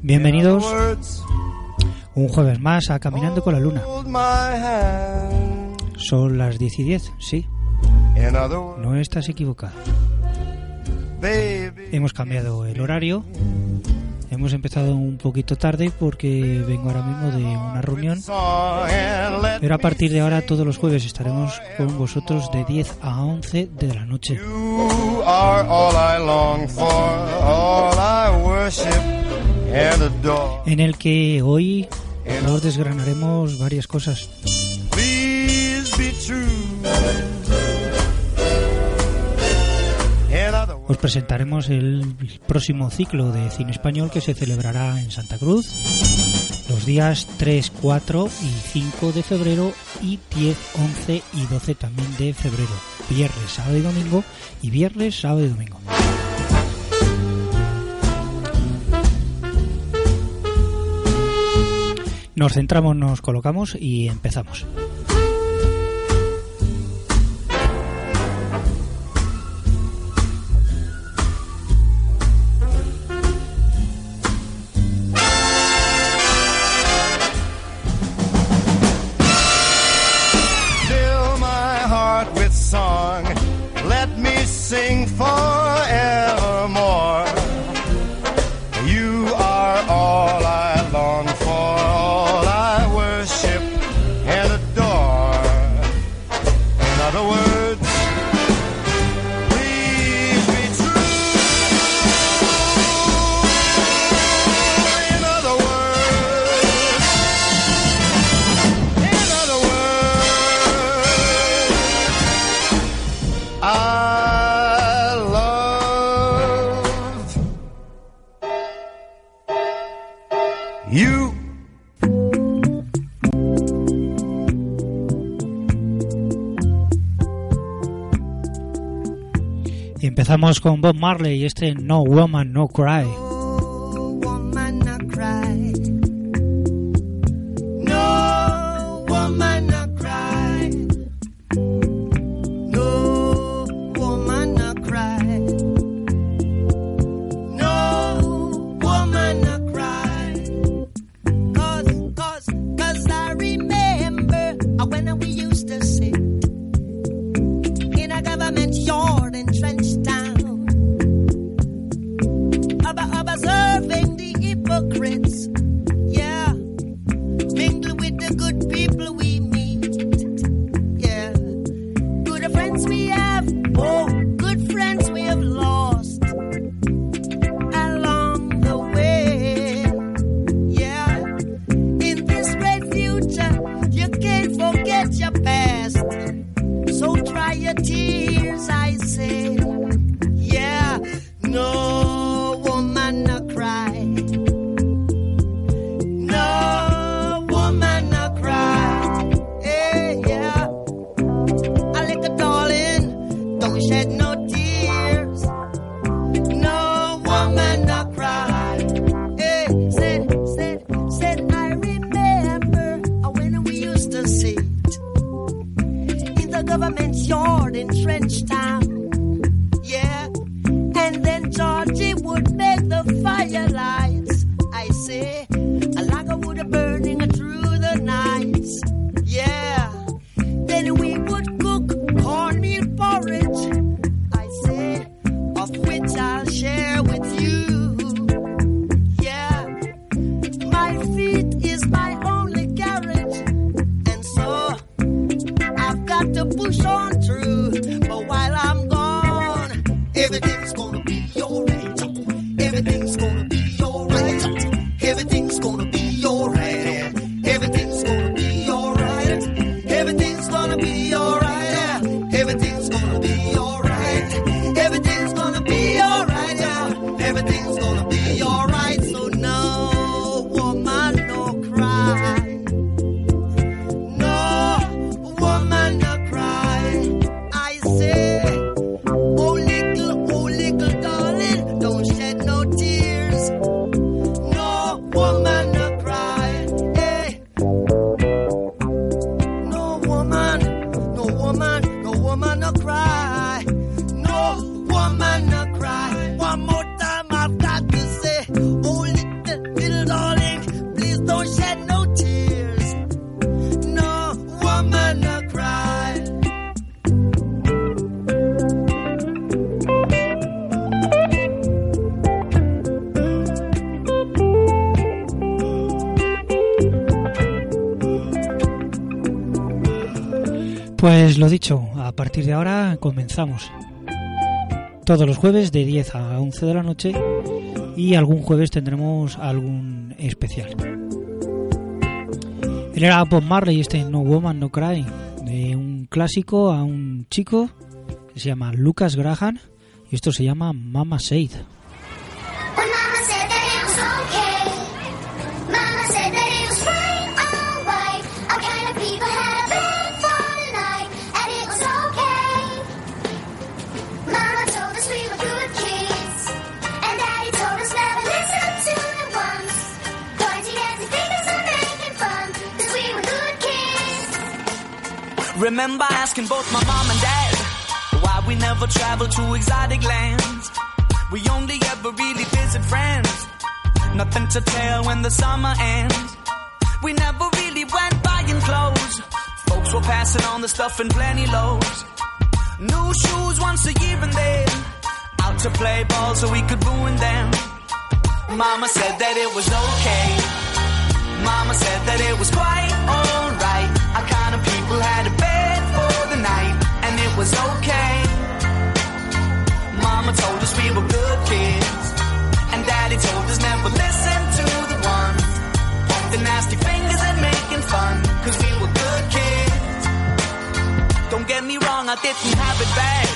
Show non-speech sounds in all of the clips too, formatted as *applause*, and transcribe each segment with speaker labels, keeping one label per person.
Speaker 1: Bienvenidos un jueves más a Caminando con la Luna. Son las 10 y 10, sí. No estás equivocado. Hemos cambiado el horario. Hemos empezado un poquito tarde porque vengo ahora mismo de una reunión. Pero a partir de ahora todos los jueves estaremos con vosotros de 10 a 11 de la noche. En el que hoy nos desgranaremos varias cosas. Os presentaremos el próximo ciclo de cine español que se celebrará en Santa Cruz días 3, 4 y 5 de febrero y 10, 11 y 12 también de febrero. Viernes, sábado y domingo y viernes, sábado y domingo. Nos centramos, nos colocamos y empezamos. Vamos con Bob Marley y este No Woman, No Cry.
Speaker 2: Pues lo dicho, a partir de ahora comenzamos. Todos los jueves de 10 a 11 de la noche y algún jueves tendremos algún especial. Él era Bob Marley, este No Woman No Cry, de un clásico a un chico que se llama Lucas Graham y esto se llama Mama Said.
Speaker 3: Remember asking both my mom and dad why we never traveled to exotic lands. We only ever really visit friends. Nothing to tell when the summer ends. We never really went buying clothes. Folks were passing on the stuff in plenty loads. New shoes once a year and then out to play ball so we could ruin them. Mama said that it was okay. Mama said that it was quite alright. Our kind of people had a I didn't have it bad.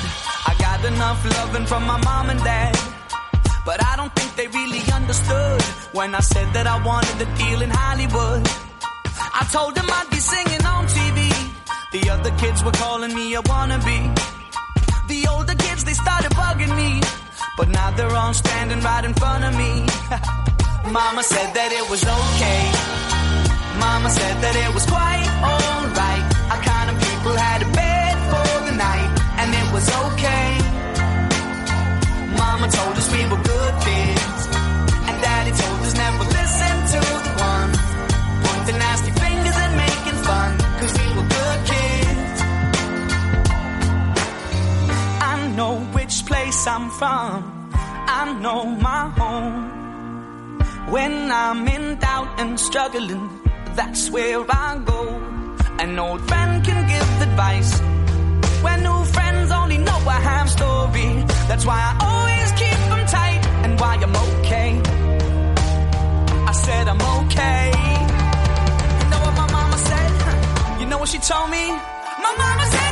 Speaker 3: I got enough loving from my mom and dad. But I don't think they really understood when I said that I wanted a deal in Hollywood. I told them I'd be singing on TV. The other kids were calling me a wannabe. The older kids, they started bugging me. But now they're all standing right in front of me. *laughs* Mama said that it was okay. Mama said that it was quite alright. Our kind of people had a was okay. Mama told us we were good kids, and Daddy told us never listen to the ones pointing nasty fingers and making fun, cause we were good kids. I know which place I'm from, I know my home. When I'm in doubt and struggling, that's where I go. An old friend can give advice when new friends a ham story. That's why I always keep them tight and why I'm okay. I said I'm okay. You know what my mama said? You know what she told me? My mama said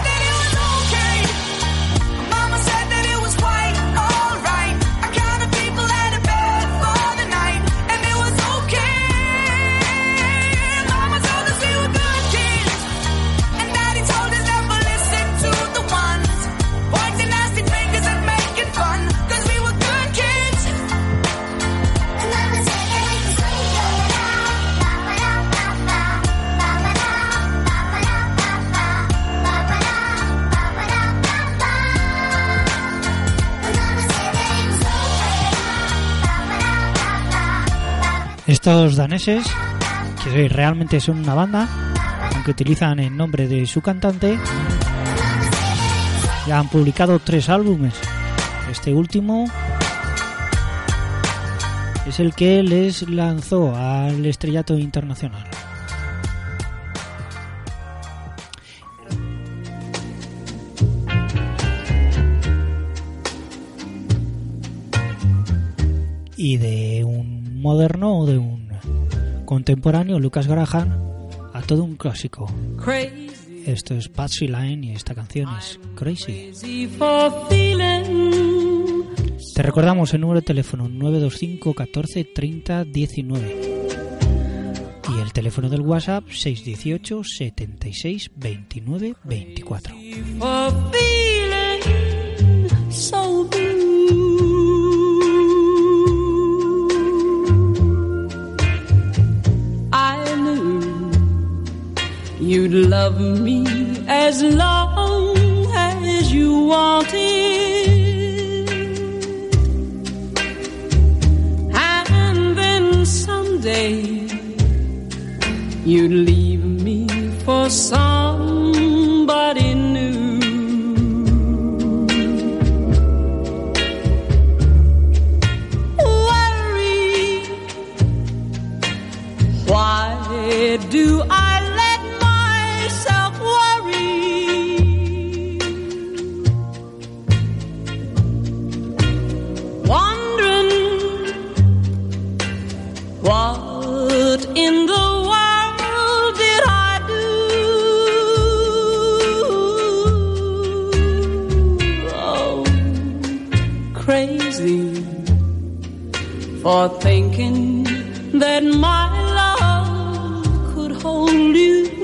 Speaker 2: Estos daneses, que realmente son una banda, aunque utilizan el nombre de su cantante, ya han publicado tres álbumes. Este último es el que les lanzó al estrellato internacional. Y de moderno o de un contemporáneo, Lucas Graham, a todo un clásico.
Speaker 4: Crazy,
Speaker 2: Esto es Patsy Line y esta canción es Crazy.
Speaker 4: crazy.
Speaker 2: Te recordamos el número de teléfono 925 14 30 19 y el teléfono del WhatsApp 618 76 29 24.
Speaker 4: For You'd love me as long as you wanted. And then someday you'd leave me for somebody new. Worry. Why do I? In the world did I do? Oh, crazy for thinking that my love could hold you.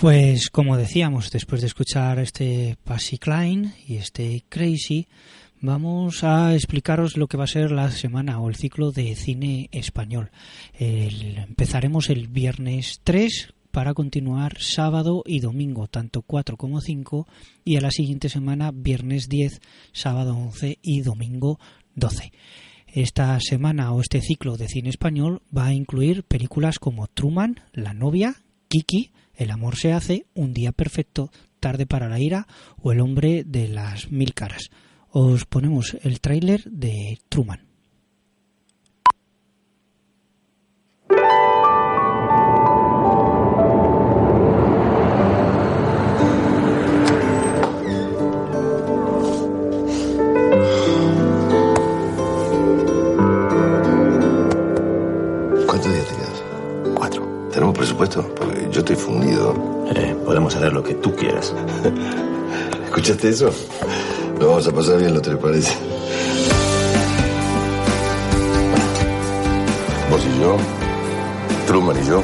Speaker 2: Pues como decíamos, después de escuchar este Passy Klein y este Crazy, vamos a explicaros lo que va a ser la semana o el ciclo de cine español. Empezaremos el viernes 3 para continuar sábado y domingo, tanto 4 como 5, y a la siguiente semana viernes 10, sábado 11 y domingo 12. Esta semana o este ciclo de cine español va a incluir películas como Truman, La novia, Kiki, El amor se hace, Un día perfecto, Tarde para la ira o El hombre de las mil caras. Os ponemos el tráiler de Truman.
Speaker 5: ¿Tenemos presupuesto? Porque yo estoy fundido.
Speaker 6: Eh, podemos hacer lo que tú quieras. *laughs*
Speaker 5: ¿Escuchaste eso? Lo vamos a pasar bien, ¿no te parece? Vos y yo, Truman y yo,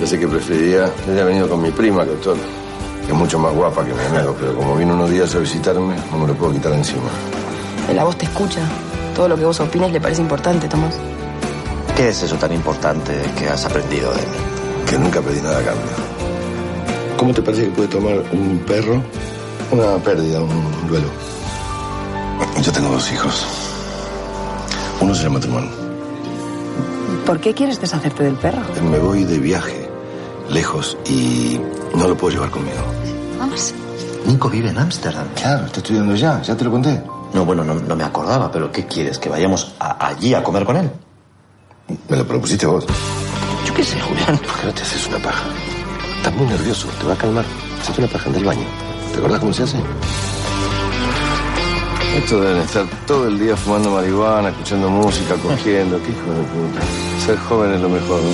Speaker 5: ya sé que preferiría que haya venido con mi prima, doctor, que es mucho más guapa que mi amigo, pero como vino unos días a visitarme, no me lo puedo quitar encima.
Speaker 7: La voz te escucha. Todo lo que vos opines le parece importante, Tomás.
Speaker 6: ¿Qué es eso tan importante que has aprendido de mí?
Speaker 5: Que nunca pedí nada a cambio. ¿Cómo te parece que puede tomar un perro una pérdida, un duelo? Yo tengo dos hijos. Uno se llama Truman.
Speaker 7: ¿Por qué quieres deshacerte del perro?
Speaker 5: Me voy de viaje, lejos, y no lo puedo llevar conmigo.
Speaker 7: Vamos.
Speaker 6: Nico vive en Ámsterdam.
Speaker 5: Claro, está estudiando ya, ya te lo conté.
Speaker 6: No, bueno, no, no me acordaba, pero ¿qué quieres? ¿Que vayamos a- allí a comer con él?
Speaker 5: Me lo propusiste vos.
Speaker 6: Yo qué sé, Julián.
Speaker 5: ¿Por qué no te haces una paja? Estás muy nervioso, te va a calmar. Hacete una paja en el baño. ¿Te acordás cómo se hace? Estos deben estar todo el día fumando marihuana, escuchando música, cogiendo. ¿Qué hijo de puta? Ser joven es lo mejor, ¿no?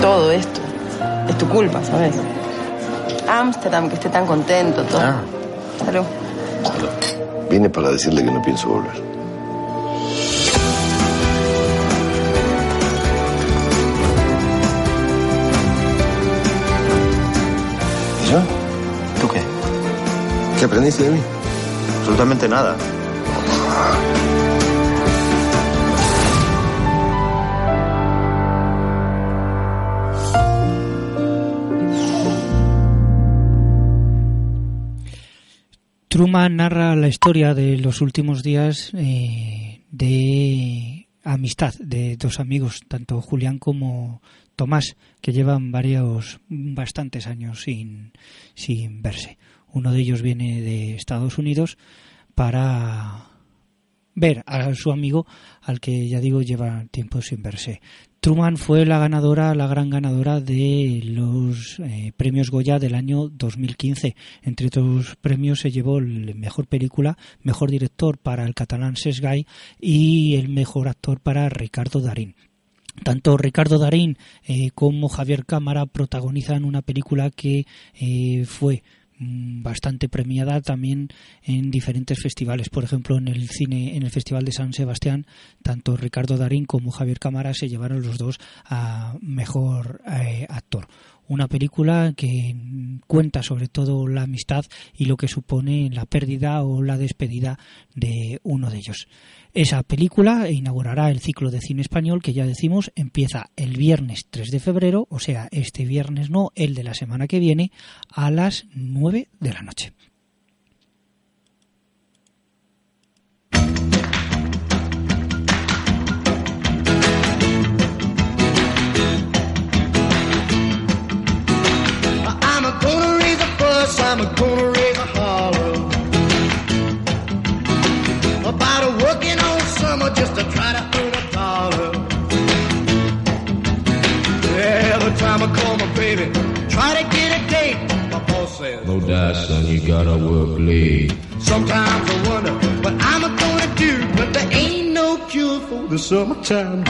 Speaker 7: Todo esto es tu culpa, ¿sabes? Ámsterdam, que esté tan contento, todo.
Speaker 6: Ah.
Speaker 7: Salud.
Speaker 5: Vine para decirle que no pienso volver. ¿Qué aprendiste de mí?
Speaker 6: Absolutamente nada.
Speaker 2: Truman narra la historia de los últimos días eh, de amistad de dos amigos, tanto Julián como Tomás, que llevan varios, bastantes años sin, sin verse. Uno de ellos viene de Estados Unidos para ver a su amigo al que ya digo lleva tiempo sin verse. Truman fue la ganadora, la gran ganadora de los eh, premios Goya del año 2015. Entre otros premios se llevó el mejor película, mejor director para el catalán Sesgay y el mejor actor para Ricardo Darín. Tanto Ricardo Darín eh, como Javier Cámara protagonizan una película que eh, fue bastante premiada también en diferentes festivales. Por ejemplo, en el cine, en el Festival de San Sebastián, tanto Ricardo Darín como Javier Cámara se llevaron los dos a mejor eh, actor. Una película que mm, cuenta sobre todo la amistad y lo que supone la pérdida o la despedida de uno de ellos. Esa película inaugurará el ciclo de cine español que ya decimos empieza el viernes 3 de febrero, o sea, este viernes no, el de la semana que viene, a las 9 de la noche.
Speaker 8: Raise I'm a gonna raise a holler about a working all summer just to try to earn a dollar. Every time I call my baby, try to get a date, my boss says.
Speaker 9: No doubt, son, you gotta work late.
Speaker 8: Sometimes I wonder what I'm gonna do, but there ain't no cure for the summertime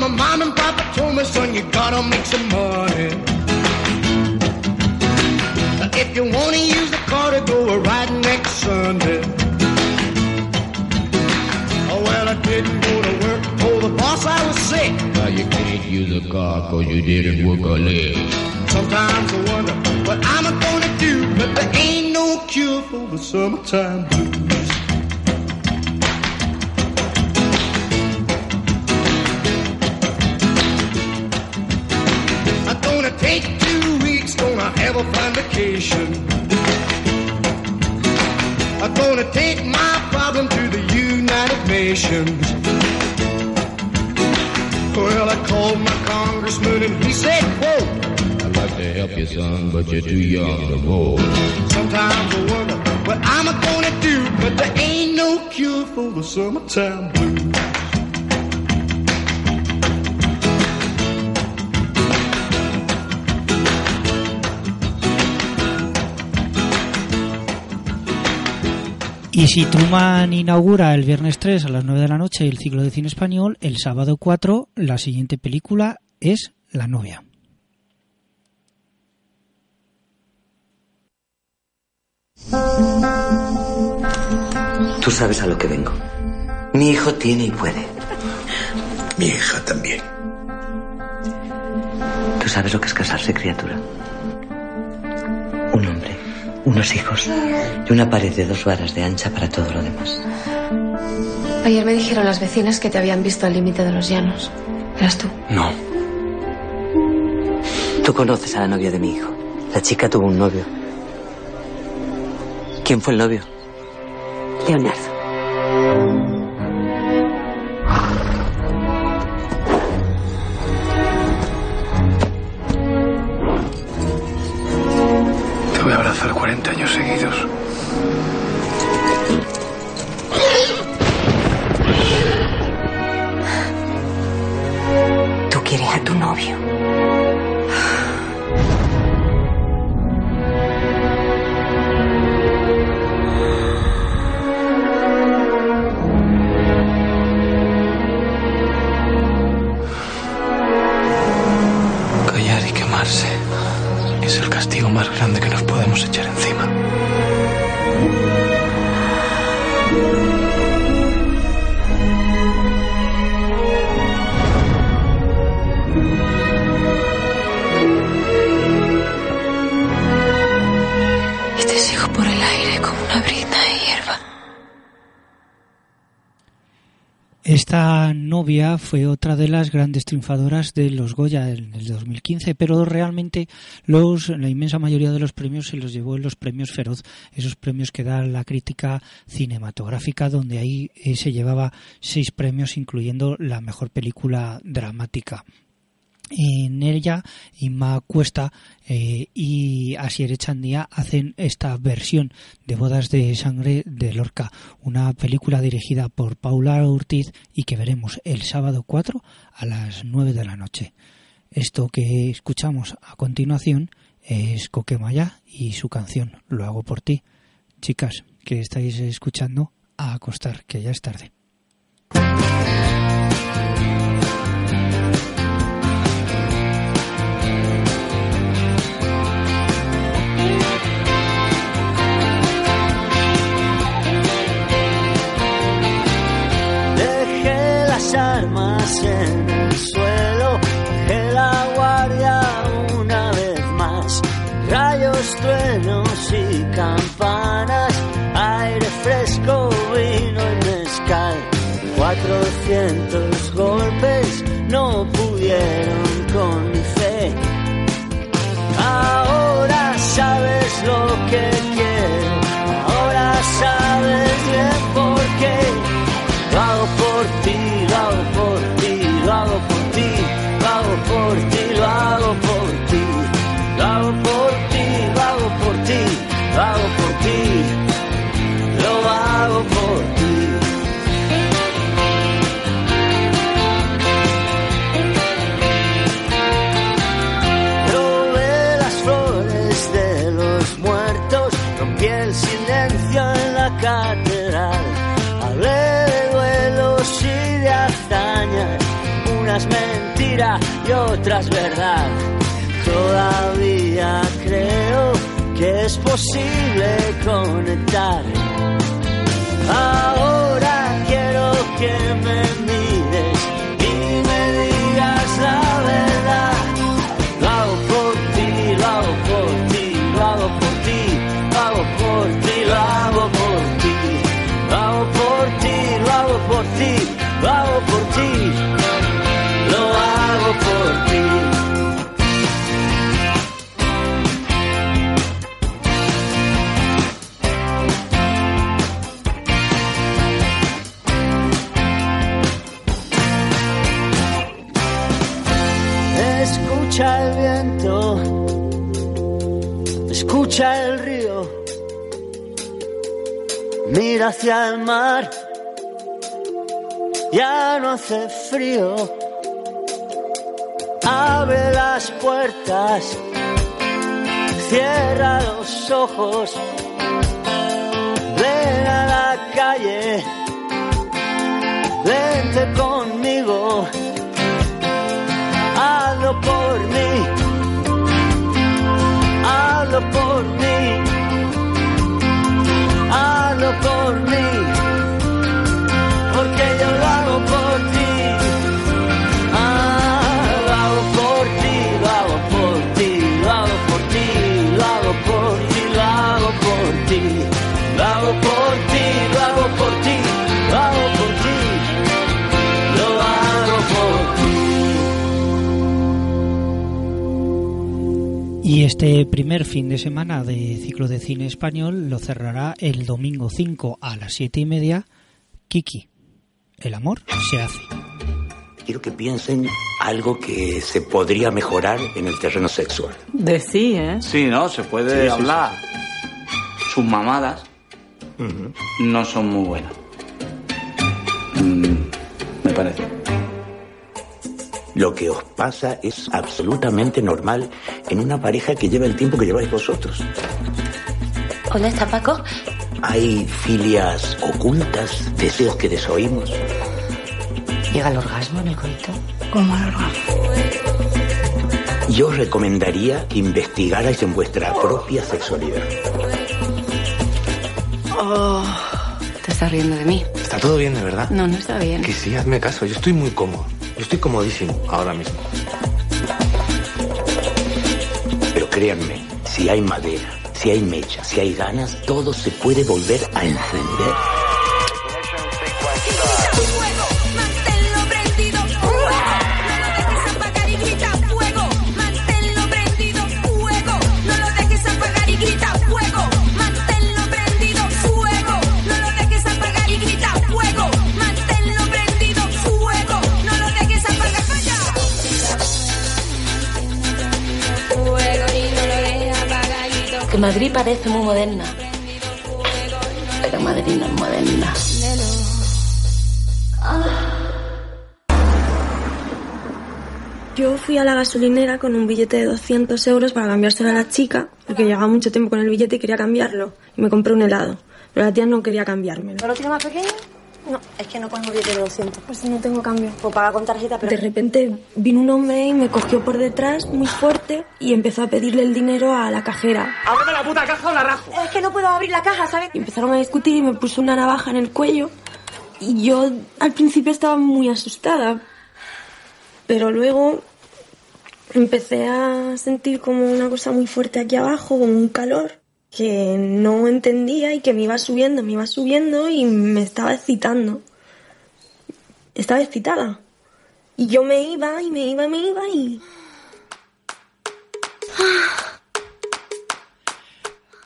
Speaker 8: my mom and papa told me, son, you gotta make some money. If you wanna use the car to go a ride next Sunday. Oh well, I didn't go to work, told the boss I was sick.
Speaker 9: Now you can't use a car cause you didn't work a leg.
Speaker 8: Sometimes I wonder what I'm gonna do, but there ain't no cure for the summertime blues. Gonna have a fine vacation. I'm gonna take my problem to the United Nations. Well, I called my congressman and he said, quote,
Speaker 9: I'd like to help you, son, but you're too young to vote.
Speaker 8: Sometimes I wonder what I'm gonna do, but there ain't no cure for the summertime blues.
Speaker 2: Y si Truman inaugura el viernes 3 a las 9 de la noche el ciclo de cine español, el sábado 4 la siguiente película es La novia.
Speaker 10: Tú sabes a lo que vengo. Mi hijo tiene y puede.
Speaker 5: Mi hija también.
Speaker 10: Tú sabes lo que es casarse, criatura. Un hombre, unos hijos y una pared de dos varas de ancha para todo lo demás.
Speaker 11: Ayer me dijeron las vecinas que te habían visto al límite de los llanos. ¿Eras tú?
Speaker 10: No. Tú conoces a la novia de mi hijo. La chica tuvo un novio. ¿Quién fue el novio?
Speaker 11: Leonardo.
Speaker 2: Fue otra de las grandes triunfadoras de los Goya en el 2015, pero realmente los, la inmensa mayoría de los premios se los llevó en los premios Feroz, esos premios que da la crítica cinematográfica, donde ahí eh, se llevaba seis premios, incluyendo la mejor película dramática. En ella, Inma Cuesta eh, y Asier Echandía hacen esta versión de Bodas de Sangre de Lorca, una película dirigida por Paula Ortiz y que veremos el sábado 4 a las 9 de la noche. Esto que escuchamos a continuación es Coquemaya y su canción Lo hago por ti. Chicas, que estáis escuchando, a acostar, que ya es tarde.
Speaker 12: Cuatrocientos golpes no pudieron con mi fe. Ahora sabes lo que es posible conectar. Ahora quiero que me hacia el mar, ya no hace frío, abre las puertas, cierra los ojos, ven a la calle, vente conmigo hazlo por mí, hazlo por mí, por mí,
Speaker 2: este primer fin de semana de ciclo de cine español lo cerrará el domingo 5 a las 7 y media Kiki. El amor se hace.
Speaker 10: Quiero que piensen algo que se podría mejorar en el terreno sexual.
Speaker 13: De sí, ¿eh?
Speaker 14: Sí, ¿no? Se puede
Speaker 10: Sí, sí,
Speaker 14: hablar. Sus mamadas no son muy buenas. Mm, me parece.
Speaker 10: Lo que os pasa es absolutamente normal en una pareja que lleva el tiempo que lleváis vosotros.
Speaker 11: ¿Dónde está Paco?
Speaker 10: Hay filias ocultas, deseos que desoímos.
Speaker 11: ¿Llega el orgasmo en el coito?
Speaker 13: ¿Cómo el orgasmo?
Speaker 10: Yo os recomendaría que investigarais en vuestra propia sexualidad.
Speaker 11: Oh, te estás riendo de mí.
Speaker 15: Está todo bien, de verdad.
Speaker 11: No, no está bien.
Speaker 15: Que sí, hazme caso. Yo estoy muy cómodo. Estoy comodísimo ahora mismo.
Speaker 10: Pero créanme, si hay madera, si hay mecha, si hay ganas, todo se puede volver a encender.
Speaker 7: Madrid parece muy moderna. Pero Madrid no es moderna.
Speaker 16: Yo fui a la gasolinera con un billete de 200 euros para cambiárselo a la chica, porque llevaba mucho tiempo con el billete y quería cambiarlo. Y me compré un helado. Pero la tía no quería cambiármelo.
Speaker 17: ¿No lo tiene más pequeño? No, es que no pongo billete de 200.
Speaker 16: Pues no tengo cambio.
Speaker 17: Pues paga con tarjeta, pero...
Speaker 16: De repente vino un hombre y me cogió por detrás muy fuerte y empezó a pedirle el dinero a la cajera.
Speaker 17: ¡Ábreme la puta caja o la rajo! Es que no puedo abrir la caja, ¿sabes?
Speaker 16: Y empezaron a discutir y me puso una navaja en el cuello. Y yo al principio estaba muy asustada. Pero luego empecé a sentir como una cosa muy fuerte aquí abajo, como un calor que no entendía y que me iba subiendo, me iba subiendo y me estaba excitando. Estaba excitada. Y yo me iba y me iba y me iba y...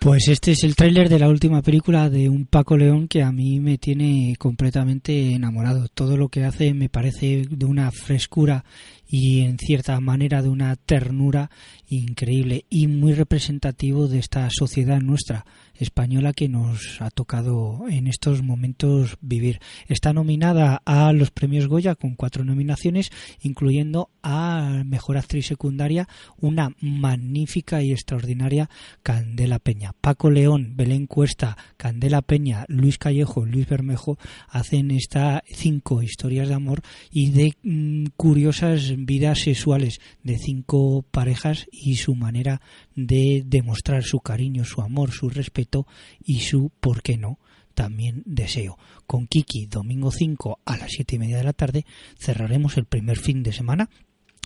Speaker 2: Pues este es el tráiler de la última película de un Paco León que a mí me tiene completamente enamorado. Todo lo que hace me parece de una frescura y en cierta manera de una ternura increíble y muy representativo de esta sociedad nuestra española que nos ha tocado en estos momentos vivir. Está nominada a los premios Goya con cuatro nominaciones, incluyendo a Mejor Actriz Secundaria, una magnífica y extraordinaria Candela Peña. Paco León, Belén Cuesta, Candela Peña, Luis Callejo, Luis Bermejo hacen estas cinco historias de amor y de mm, curiosas vidas sexuales de cinco parejas y su manera de demostrar su cariño, su amor, su respeto y su, ¿por qué no?, también deseo. Con Kiki, domingo 5 a las 7 y media de la tarde, cerraremos el primer fin de semana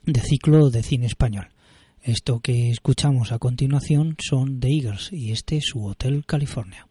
Speaker 2: de ciclo de cine español. Esto que escuchamos a continuación son The Eagles y este es su Hotel California.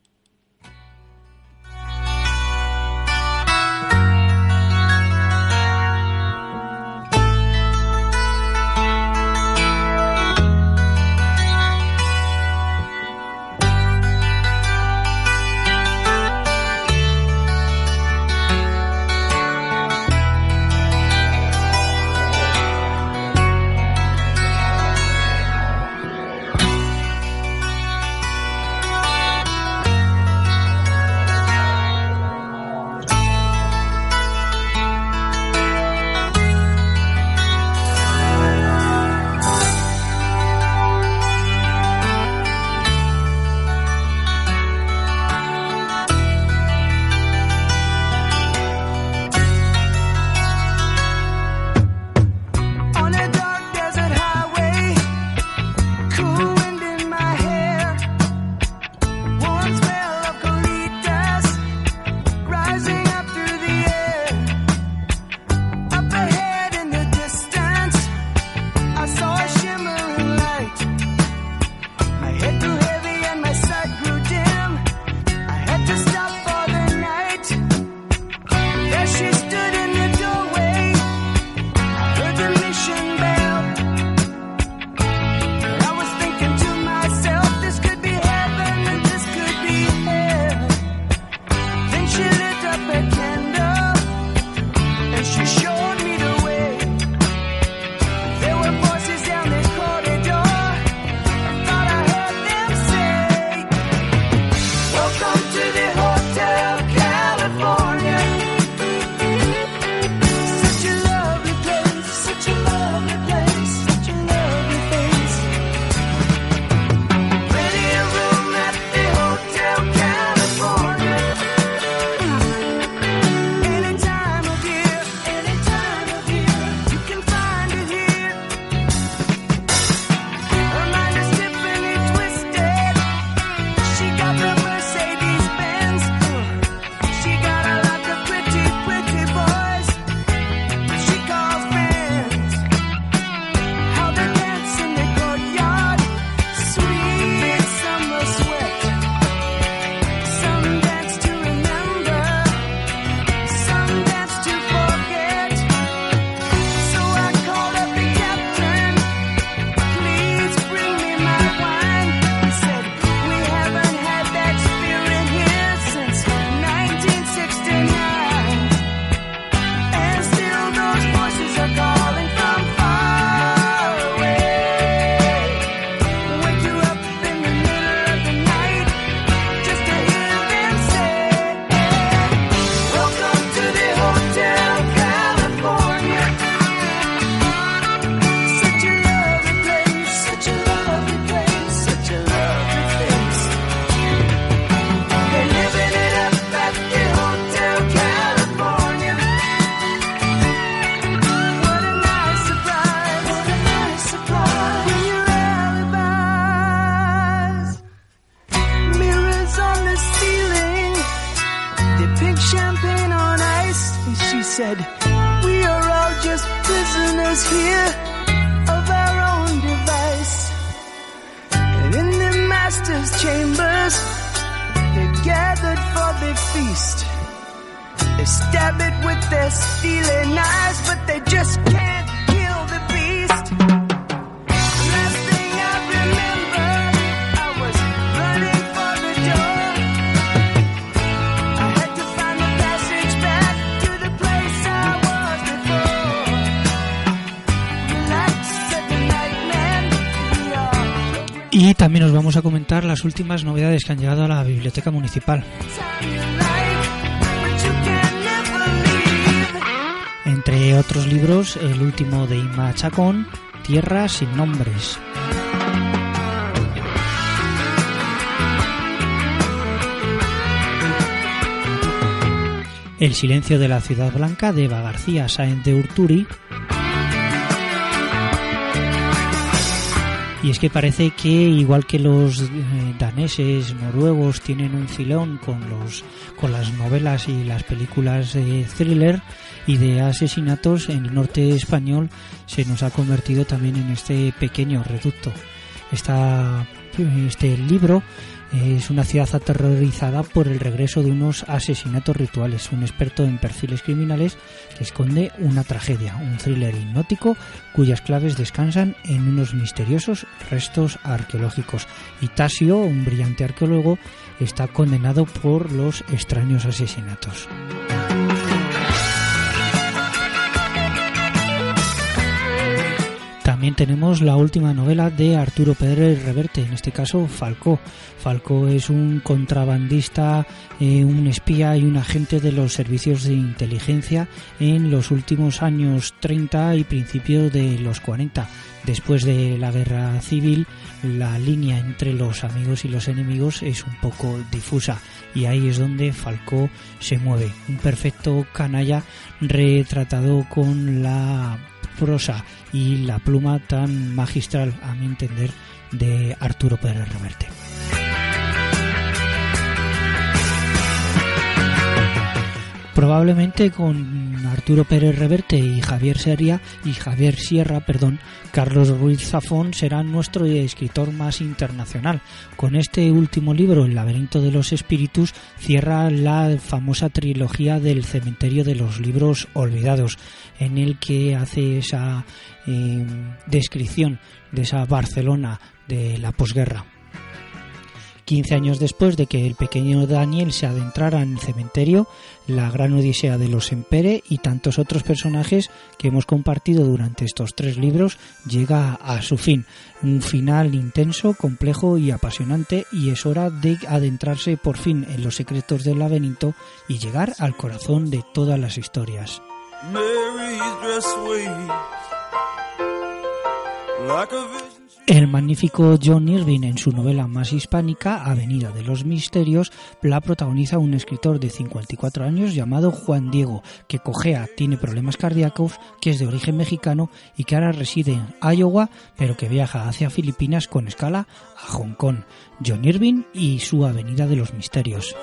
Speaker 2: Las últimas novedades que han llegado a la biblioteca municipal. Entre otros libros, el último de Inma Chacón, Tierra sin nombres. El silencio de la ciudad blanca de Eva García Sáenz de Urturi. Y es que parece que igual que los eh, daneses, noruegos tienen un filón con los con las novelas y las películas de thriller y de asesinatos en el norte español se nos ha convertido también en este pequeño reducto. Esta, este libro es una ciudad aterrorizada por el regreso de unos asesinatos rituales. Un experto en perfiles criminales que esconde una tragedia, un thriller hipnótico cuyas claves descansan en unos misteriosos restos arqueológicos. Y Tasio, un brillante arqueólogo, está condenado por los extraños asesinatos. También tenemos la última novela de Arturo Pérez Reverte, en este caso Falcó. Falcó es un contrabandista, eh, un espía y un agente de los servicios de inteligencia en los últimos años 30 y principios de los 40. Después de la guerra civil, la línea entre los amigos y los enemigos es un poco difusa y ahí es donde Falcó se mueve. Un perfecto canalla retratado con la prosa y la pluma tan magistral, a mi entender, de Arturo Pérez Reverte. Probablemente con Arturo Pérez Reverte y Javier Seria y Javier Sierra, perdón, Carlos Ruiz Zafón será nuestro escritor más internacional. Con este último libro, El laberinto de los espíritus, cierra la famosa trilogía del cementerio de los libros olvidados, en el que hace esa eh, descripción de esa Barcelona de la posguerra. 15 años después de que el pequeño Daniel se adentrara en el cementerio, la gran odisea de los Empere y tantos otros personajes que hemos compartido durante estos tres libros llega a su fin. Un final intenso, complejo y apasionante y es hora de adentrarse por fin en los secretos del laberinto y llegar al corazón de todas las historias. El magnífico John Irving en su novela más hispánica, Avenida de los Misterios, la protagoniza un escritor de 54 años llamado Juan Diego, que cojea, tiene problemas cardíacos, que es de origen mexicano y que ahora reside en Iowa, pero que viaja hacia Filipinas con escala a Hong Kong. John Irving y su Avenida de los Misterios.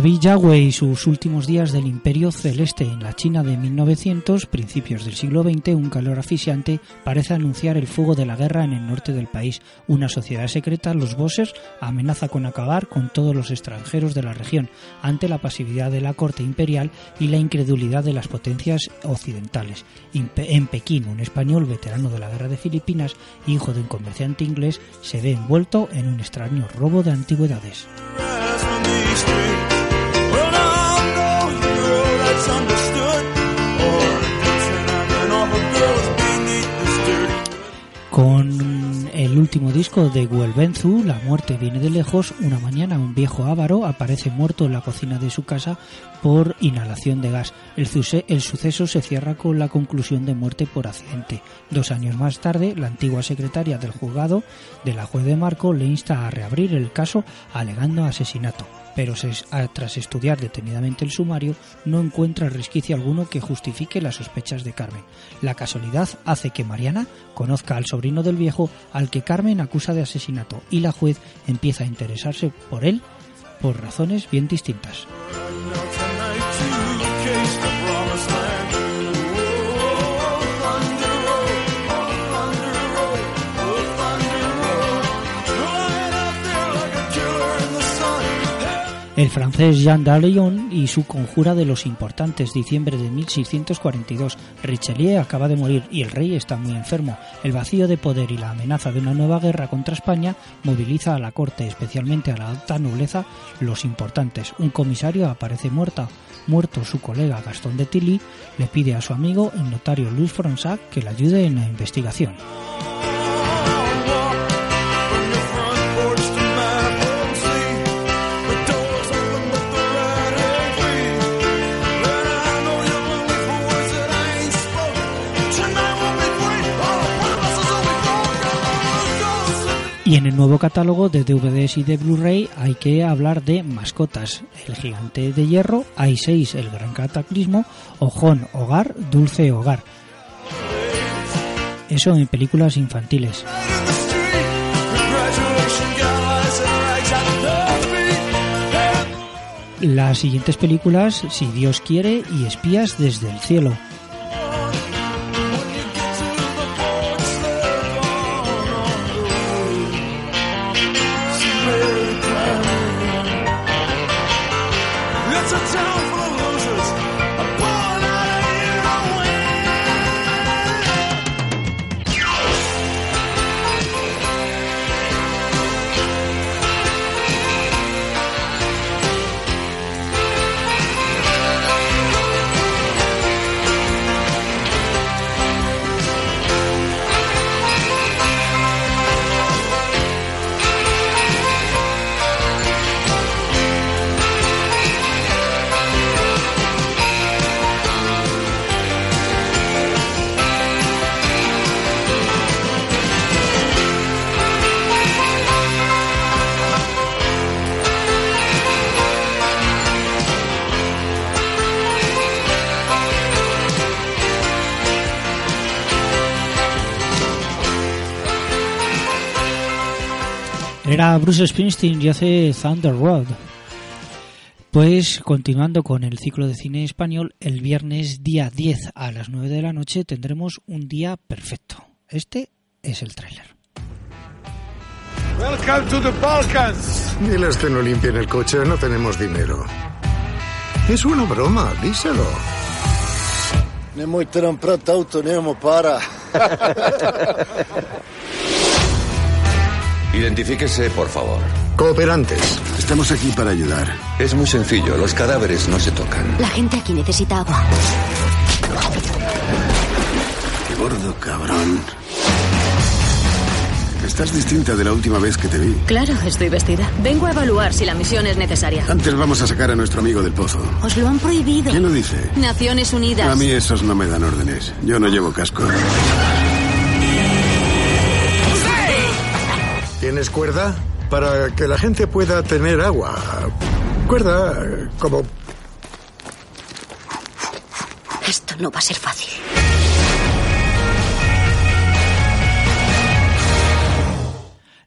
Speaker 2: David Yagüe y sus últimos días del Imperio Celeste en la China de 1900, principios del siglo XX, un calor asfixiante parece anunciar el fuego de la guerra en el norte del país. Una sociedad secreta, los Bosses, amenaza con acabar con todos los extranjeros de la región ante la pasividad de la corte imperial y la incredulidad de las potencias occidentales. En Pekín, un español veterano de la guerra de Filipinas, hijo de un comerciante inglés, se ve envuelto en un extraño robo de antigüedades.
Speaker 3: Rise
Speaker 2: Con el último disco de Guelbenzu, La muerte viene de lejos, una mañana un viejo avaro aparece muerto en la cocina de su casa por inhalación de gas. El, el suceso se cierra con la conclusión de muerte por accidente. Dos años más tarde, la antigua secretaria del juzgado de la juez de Marco le insta a reabrir el caso alegando asesinato. Pero tras estudiar detenidamente el sumario no encuentra resquicio alguno que justifique las sospechas de Carmen. La casualidad hace que Mariana conozca al sobrino del viejo al que Carmen acusa de asesinato y la juez empieza a interesarse por él por razones bien distintas. El francés Jean d'Arleon y su conjura de los importantes, diciembre de 1642. Richelieu acaba de morir y el rey está muy enfermo. El vacío de poder y la amenaza de una nueva guerra contra España moviliza a la corte, especialmente a la alta nobleza, los importantes. Un comisario aparece muerta. Muerto su colega Gastón de Tilly, le pide a su amigo, el notario Luis Fronsac, que le ayude en la investigación. Y en el nuevo catálogo de DVDs y de Blu-ray hay que hablar de mascotas. El gigante de hierro, hay 6 El gran cataclismo, Ojón Hogar, Dulce Hogar. Eso en películas infantiles. Las siguientes películas, Si Dios quiere y Espías desde el cielo. Era Bruce Springsteen y hace Thunder Road. Pues continuando con el ciclo de cine español, el viernes día 10 a las 9 de la noche tendremos un día perfecto. Este es el tráiler.
Speaker 18: Welcome to the Balkans.
Speaker 19: Diles que no limpien el coche, no tenemos dinero. Es una broma, díselo.
Speaker 18: Nemojte nam prati auto, nemamo para. *laughs*
Speaker 5: Identifíquese, por favor.
Speaker 19: Cooperantes, estamos aquí para ayudar.
Speaker 5: Es muy sencillo, los cadáveres no se tocan.
Speaker 20: La gente aquí necesita agua.
Speaker 19: Qué gordo cabrón. Estás distinta de la última vez que te vi.
Speaker 20: Claro, estoy vestida. Vengo a evaluar si la misión es necesaria.
Speaker 19: Antes vamos a sacar a nuestro amigo del pozo.
Speaker 20: Os lo han prohibido.
Speaker 19: ¿Quién lo dice?
Speaker 20: Naciones Unidas.
Speaker 19: A mí esos no me dan órdenes. Yo no llevo casco. ¿Tienes cuerda? Para que la gente pueda tener agua. Cuerda eh, como...
Speaker 20: Esto no va a ser fácil.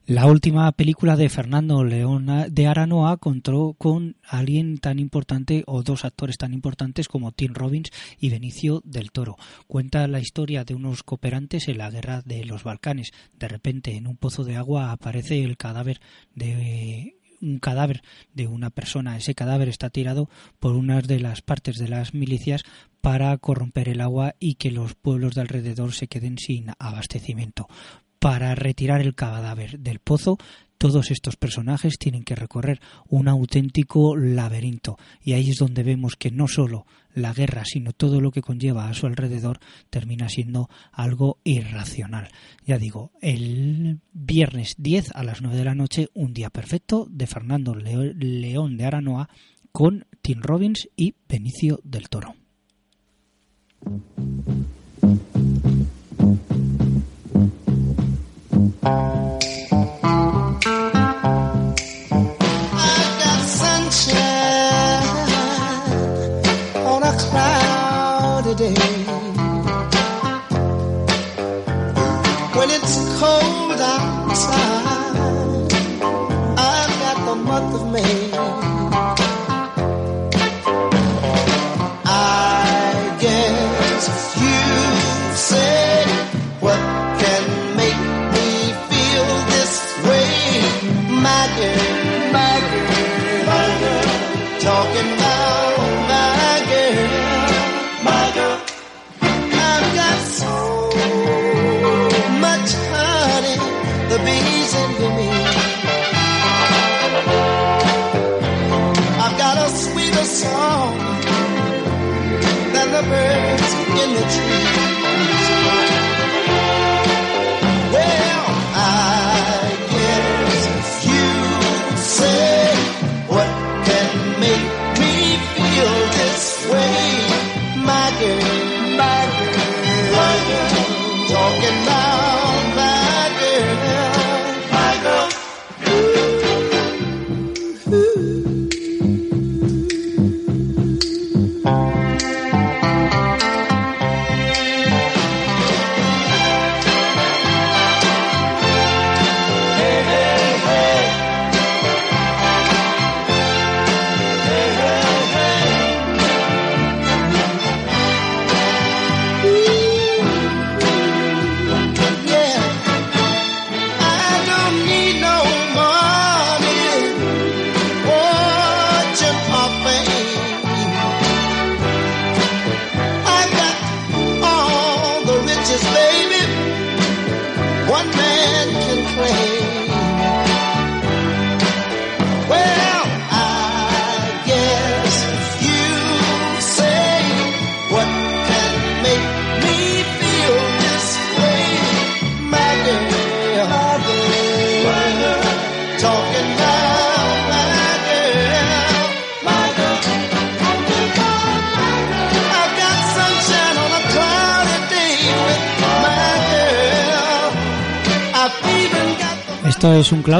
Speaker 2: La última película de Fernando León de Aranoa contó con alguien tan importante o dos actores tan importantes como Tim Robbins y Benicio del Toro. Cuenta la historia de unos cooperantes en la guerra de los Balcanes. De repente, en un pozo de agua aparece el cadáver de un cadáver de una persona. Ese cadáver está tirado por una de las partes de las milicias para corromper el agua y que los pueblos de alrededor se queden sin abastecimiento. Para retirar el cadáver del pozo, todos estos personajes tienen que recorrer un auténtico laberinto. Y ahí es donde vemos que no solo la guerra, sino todo lo que conlleva a su alrededor termina siendo algo irracional. Ya digo, el viernes 10 a las 9 de la noche, un día perfecto de Fernando León de Aranoa con Tim Robbins y Benicio del Toro. walking by.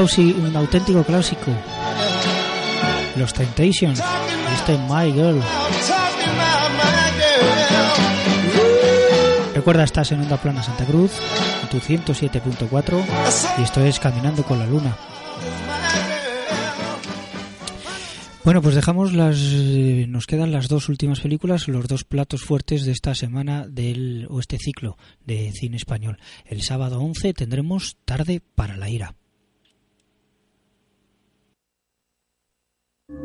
Speaker 2: Un auténtico clásico. Los Temptations. Este my girl. Recuerda, estás en Onda Plana Santa Cruz, en tu 107.4, y esto es Caminando con la Luna. Bueno, pues dejamos las. eh, nos quedan las dos últimas películas, los dos platos fuertes de esta semana del, o este ciclo de cine español. El sábado 11 tendremos Tarde para la Ira.
Speaker 13: Dime.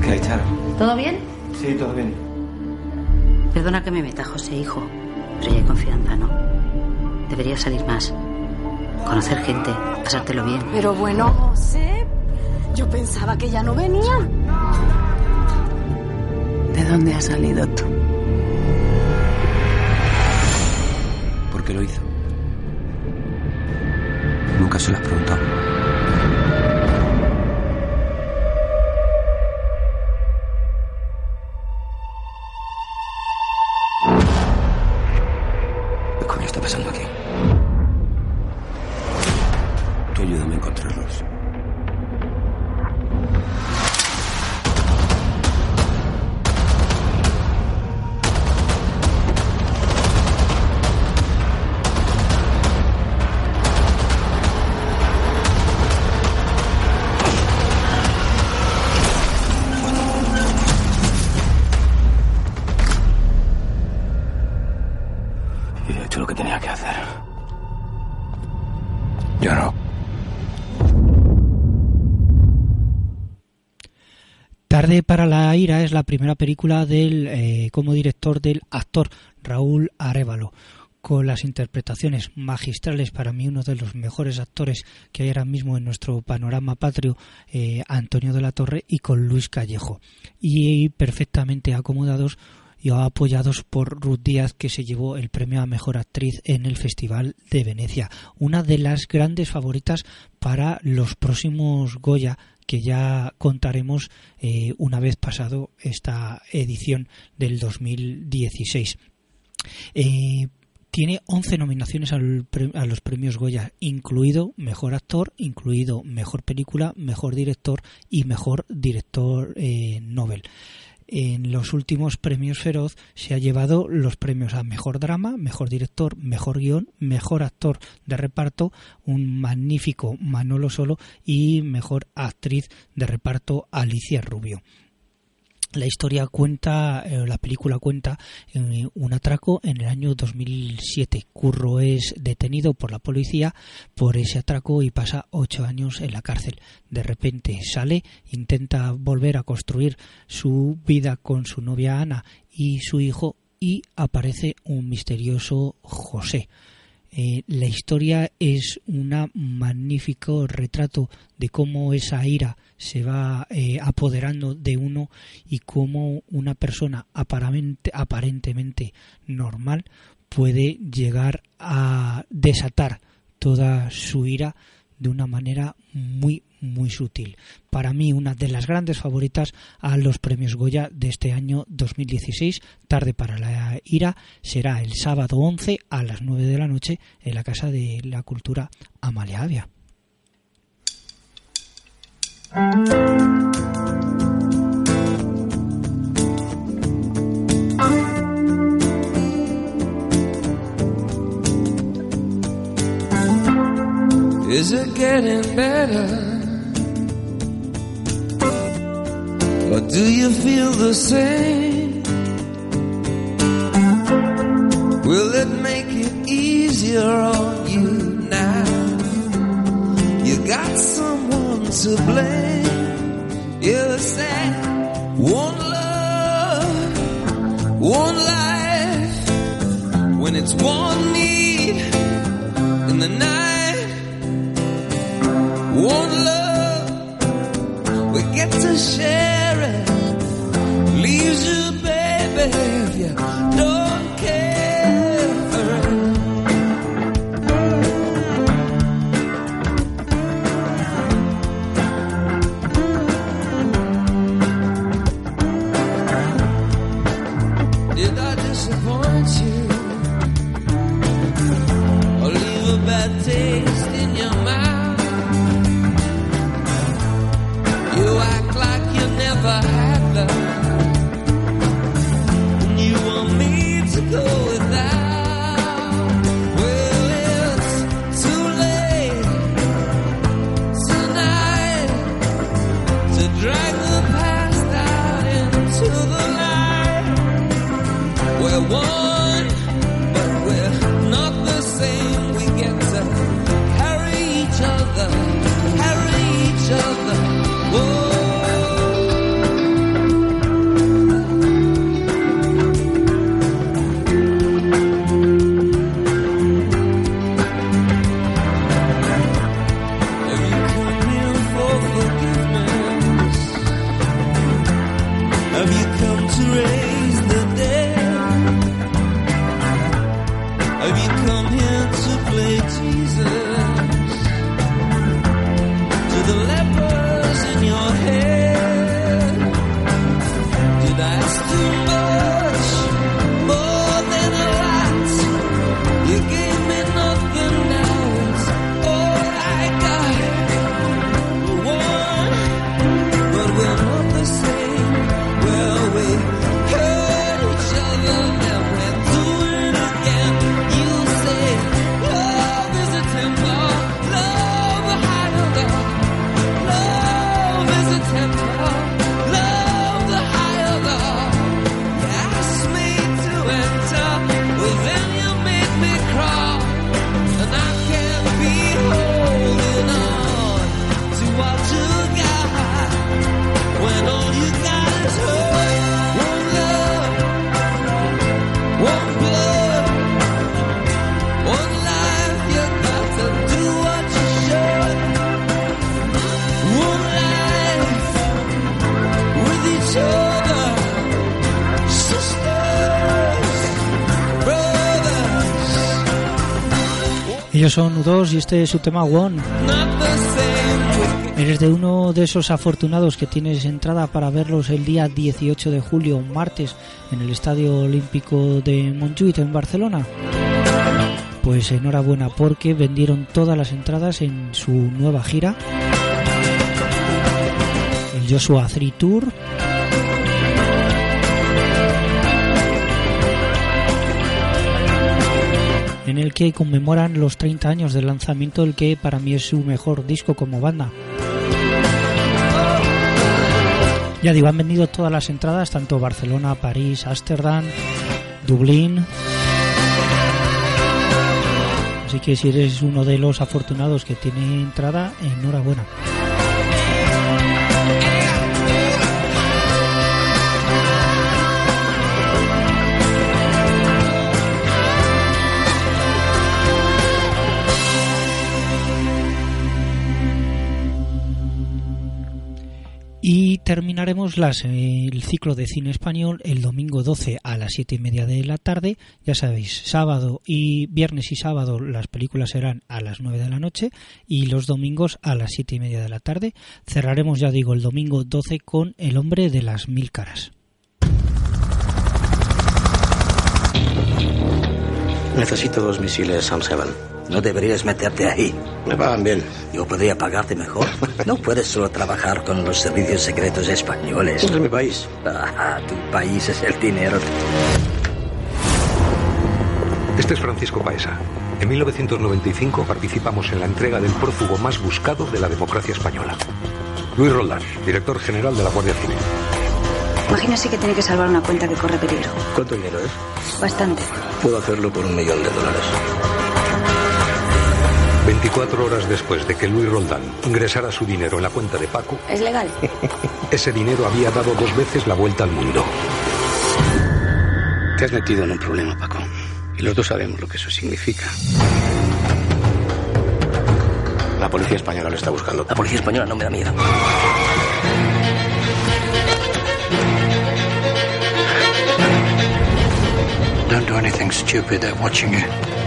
Speaker 15: ¿Qué hay, Charo?
Speaker 13: ¿Todo bien?
Speaker 15: Sí, todo bien.
Speaker 13: Perdona que me meta, José, hijo. Pero ya hay confianza, ¿no? Deberías salir más. Conocer gente, pasártelo bien.
Speaker 17: Pero bueno, José, yo pensaba que ya no venía.
Speaker 13: ¿De dónde has salido tú?
Speaker 15: ¿Por qué lo hizo? Nunca se lo has preguntado.
Speaker 2: La primera película del eh, como director del actor Raúl Arevalo. Con las interpretaciones magistrales para mí uno de los mejores actores que hay ahora mismo en nuestro panorama patrio eh, Antonio de la Torre y con Luis Callejo. Y perfectamente acomodados y apoyados por Ruth Díaz que se llevó el premio a mejor actriz en el Festival de Venecia. Una de las grandes favoritas para los próximos Goya que ya contaremos eh, una vez pasado esta edición del 2016. Eh, tiene 11 nominaciones al a los premios Goya, incluido Mejor Actor, incluido Mejor Película, Mejor Director y Mejor Director eh, Nobel. En los últimos premios Feroz se ha llevado los premios a Mejor Drama, Mejor Director, Mejor Guión, Mejor Actor de Reparto, un magnífico Manolo Solo y Mejor Actriz de Reparto Alicia Rubio. La historia cuenta, eh, la película cuenta eh, un atraco en el año 2007. Curro es detenido por la policía por ese atraco y pasa ocho años en la cárcel. De repente sale, intenta volver a construir su vida con su novia Ana y su hijo y aparece un misterioso José. Eh, la historia es un magnífico retrato de cómo esa ira se va eh, apoderando de uno y cómo una persona aparente- aparentemente normal puede llegar a desatar toda su ira de una manera muy muy sutil. Para mí una de las grandes favoritas a los premios Goya de este año 2016, Tarde para la ira, será el sábado 11 a las 9 de la noche en la Casa de la Cultura Amalia Avia.
Speaker 4: Is it getting better? Or do you feel the same? Will it make it easier on you now? You got someone to blame. You say, one love, one life. When it's one need in the night. One love, we get to share. Leaves you, baby, if you don't one
Speaker 2: Ellos son U2 y este es su tema One. Eres de uno de esos afortunados que tienes entrada para verlos el día 18 de julio, martes, en el Estadio Olímpico de Montjuic en Barcelona. Pues enhorabuena porque vendieron todas las entradas en su nueva gira, el Joshua 3 Tour, en el que conmemoran los 30 años del lanzamiento del que para mí es su mejor disco como banda. Ya digo, han vendido todas las entradas, tanto Barcelona, París, Ámsterdam, Dublín. Así que si eres uno de los afortunados que tiene entrada, enhorabuena. Y terminaremos las, eh, el ciclo de cine español el domingo 12 a las 7 y media de la tarde. Ya sabéis, sábado y viernes y sábado las películas serán a las 9 de la noche y los domingos a las 7 y media de la tarde. Cerraremos, ya digo, el domingo 12 con El hombre de las mil caras.
Speaker 10: Necesito dos misiles Sam 7. No deberías meterte ahí. Me pagan bien. Yo podría pagarte mejor. *laughs* No puedes solo trabajar con los servicios secretos españoles. Es mi país. Ah, tu país es el dinero.
Speaker 21: Este es Francisco Paesa. En 1995 participamos en la entrega del prófugo más buscado de la democracia española. Luis Roldán, director general de la Guardia Civil.
Speaker 13: Imagínese que tiene que salvar una cuenta que corre peligro.
Speaker 10: ¿Cuánto dinero es?
Speaker 13: Bastante.
Speaker 10: Puedo hacerlo por un millón de dólares.
Speaker 21: 24 horas después de que Luis Roldán ingresara su dinero en la cuenta de Paco,
Speaker 13: ¿Es legal? *laughs*
Speaker 21: ese dinero había dado dos veces la vuelta al mundo.
Speaker 15: Te has metido en un problema, Paco. Y los dos sabemos lo que eso significa.
Speaker 10: La policía española lo está buscando. La policía española no me da miedo.
Speaker 15: Don't do anything stupid, they're watching you.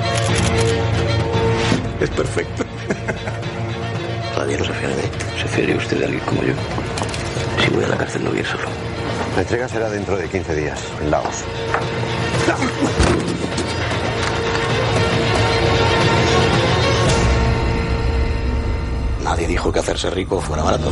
Speaker 10: Es perfecto. *laughs* Nadie no se fía de mí.
Speaker 15: ¿Se fiaría usted de alguien como yo?
Speaker 10: Si voy a la cárcel no voy a ir solo.
Speaker 5: La entrega será dentro de 15 días, en Laos.
Speaker 10: Nadie dijo que hacerse rico fuera barato.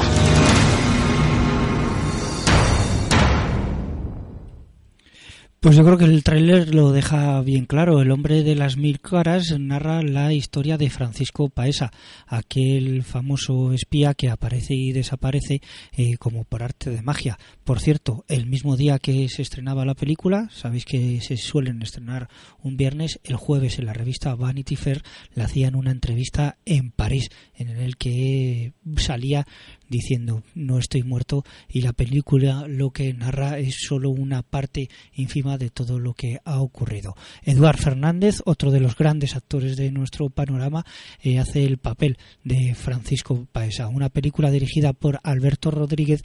Speaker 2: Pues yo creo que el tráiler lo deja bien claro. El hombre de las mil caras narra la historia de Francisco Paesa, aquel famoso espía que aparece y desaparece eh, como por arte de magia. Por cierto, el mismo día que se estrenaba la película, sabéis que se suelen estrenar un viernes, el jueves en la revista Vanity Fair le hacían una entrevista en París en el que salía diciendo no estoy muerto y la película lo que narra es solo una parte ínfima de todo lo que ha ocurrido. Eduard Fernández, otro de los grandes actores de nuestro panorama, eh, hace el papel de Francisco Paesa, una película dirigida por Alberto Rodríguez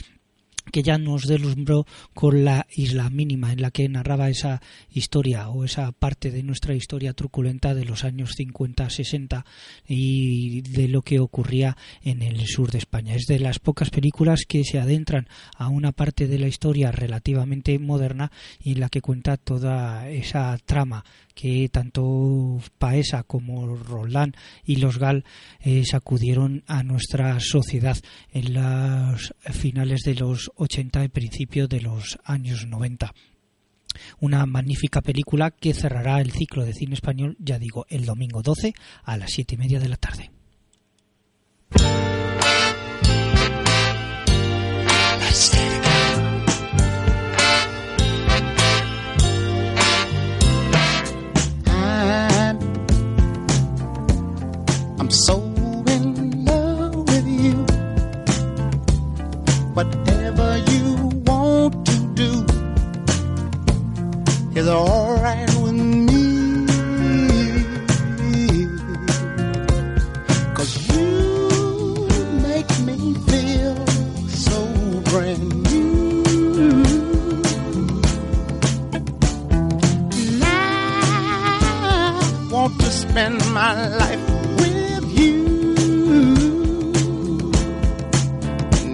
Speaker 2: que ya nos deslumbró con la isla mínima en la que narraba esa historia o esa parte de nuestra historia truculenta de los años 50-60 y de lo que ocurría en el sur de España. Es de las pocas películas que se adentran a una parte de la historia relativamente moderna y en la que cuenta toda esa trama que tanto Paesa como Roldán y los Gal eh, sacudieron a nuestra sociedad en los finales de los 80 y principios de los años 90 una magnífica película que cerrará el ciclo de cine español, ya digo, el domingo 12 a las 7 y media de la tarde.
Speaker 22: Whatever you want to do is alright with me. Cause you make me feel so brand new. And I want to spend my life with you.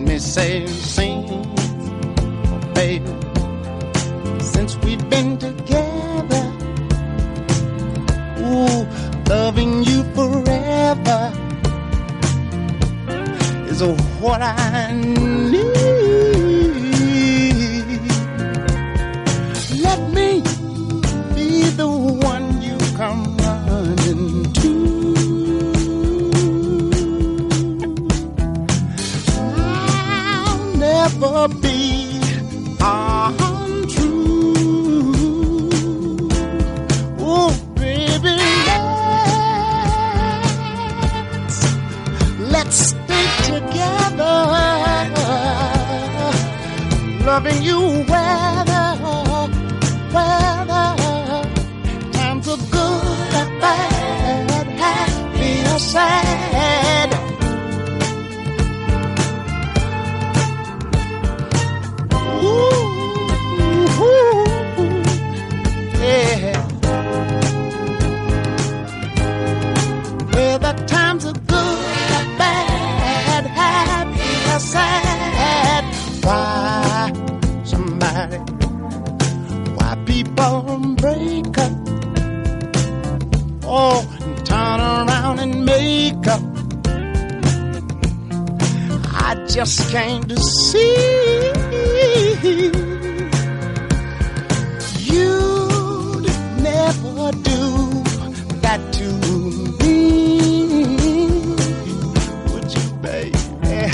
Speaker 22: Me say, baby, since we've been together. Ooh, loving you forever is what I need. Let me be the one you come running to. I'll never be loving you weather, weather, times are good or bad, happy or sad. People break up. Oh, turn around and make up. I just came to see you'd never do that to me. Would you, baby?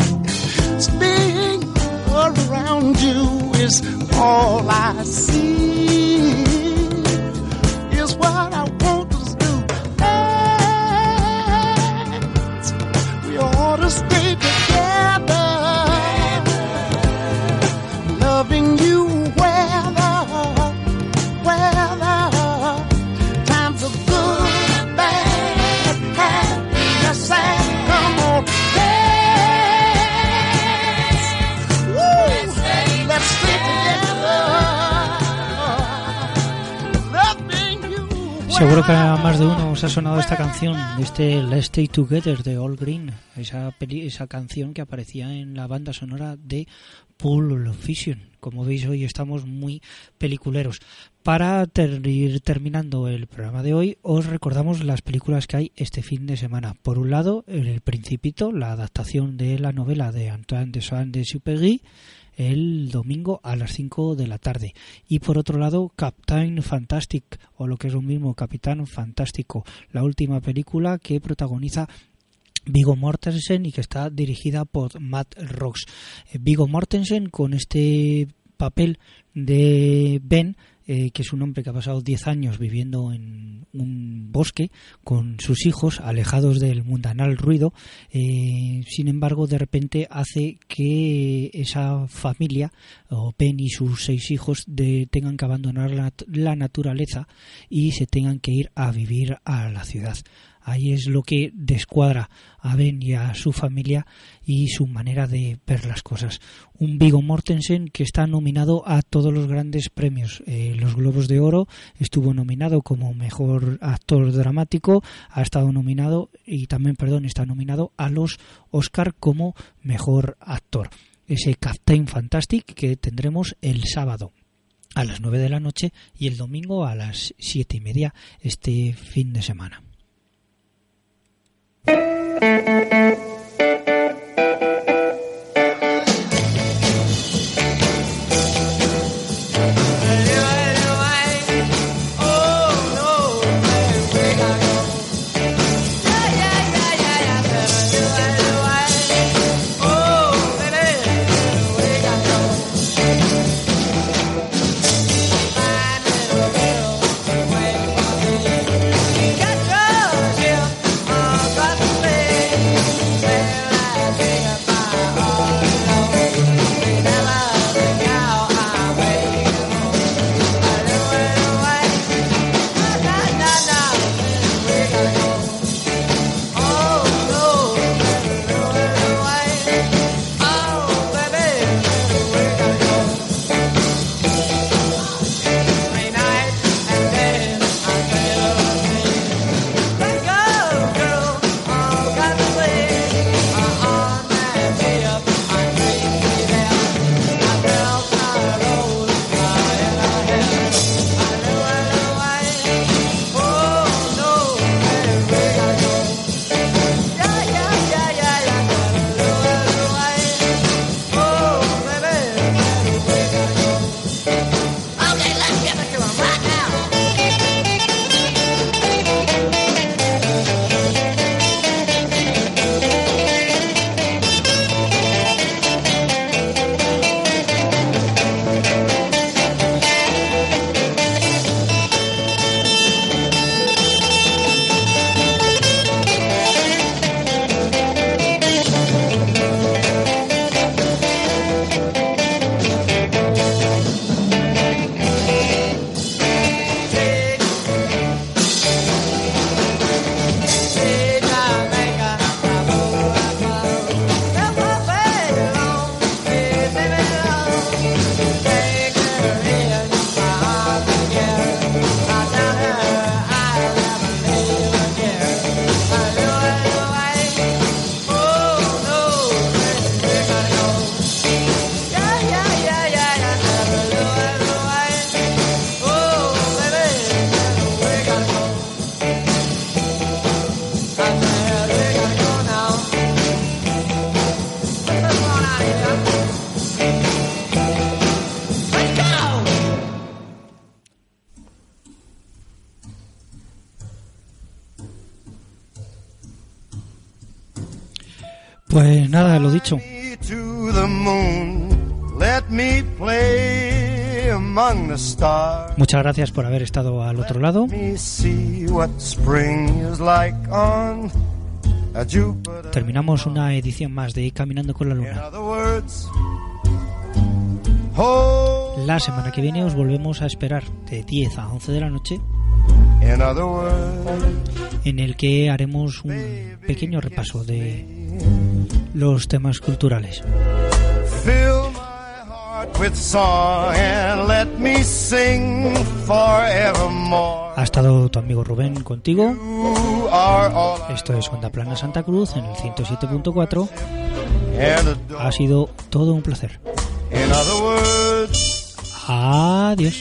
Speaker 22: Spinning around you is all I see. Is what I want
Speaker 2: Seguro que a más de uno os ha sonado esta canción, de este Let's Stay Together de All Green, esa, peli- esa canción que aparecía en la banda sonora de Pulp Fiction. Como veis, hoy estamos muy peliculeros. Para ter- ir terminando el programa de hoy, os recordamos las películas que hay este fin de semana. Por un lado, El Principito, la adaptación de la novela de Antoine de Saint-Exupéry, el domingo a las 5 de la tarde. Y por otro lado, Captain Fantastic, o lo que es lo mismo, Capitán Fantástico, la última película que protagoniza Vigo Mortensen y que está dirigida por Matt Rox. Eh, Vigo Mortensen con este papel de Ben, eh, que es un hombre que ha pasado 10 años viviendo en un bosque con sus hijos, alejados del mundanal ruido, eh, sin embargo, de repente hace que esa familia, o Ben y sus seis hijos, de, tengan que abandonar la, la naturaleza y se tengan que ir a vivir a la ciudad. Ahí es lo que descuadra a Ben y a su familia y su manera de ver las cosas. Un Vigo Mortensen que está nominado a todos los grandes premios. Eh, los Globos de Oro estuvo nominado como mejor actor dramático, ha estado nominado y también, perdón, está nominado a los Oscar como mejor actor. Ese Captain Fantastic que tendremos el sábado a las 9 de la noche y el domingo a las siete y media este fin de semana.
Speaker 8: Thank you.
Speaker 2: Muchas gracias por haber estado al otro lado. Terminamos una edición más de Caminando con la Luna. La semana que viene os volvemos a esperar de 10 a 11 de la noche en el que haremos un pequeño repaso de los temas culturales. Ha estado tu amigo Rubén contigo. Esto es Onda Plana Santa Cruz en el 107.4.
Speaker 8: and adore.
Speaker 2: Ha sido todo un placer. Adiós.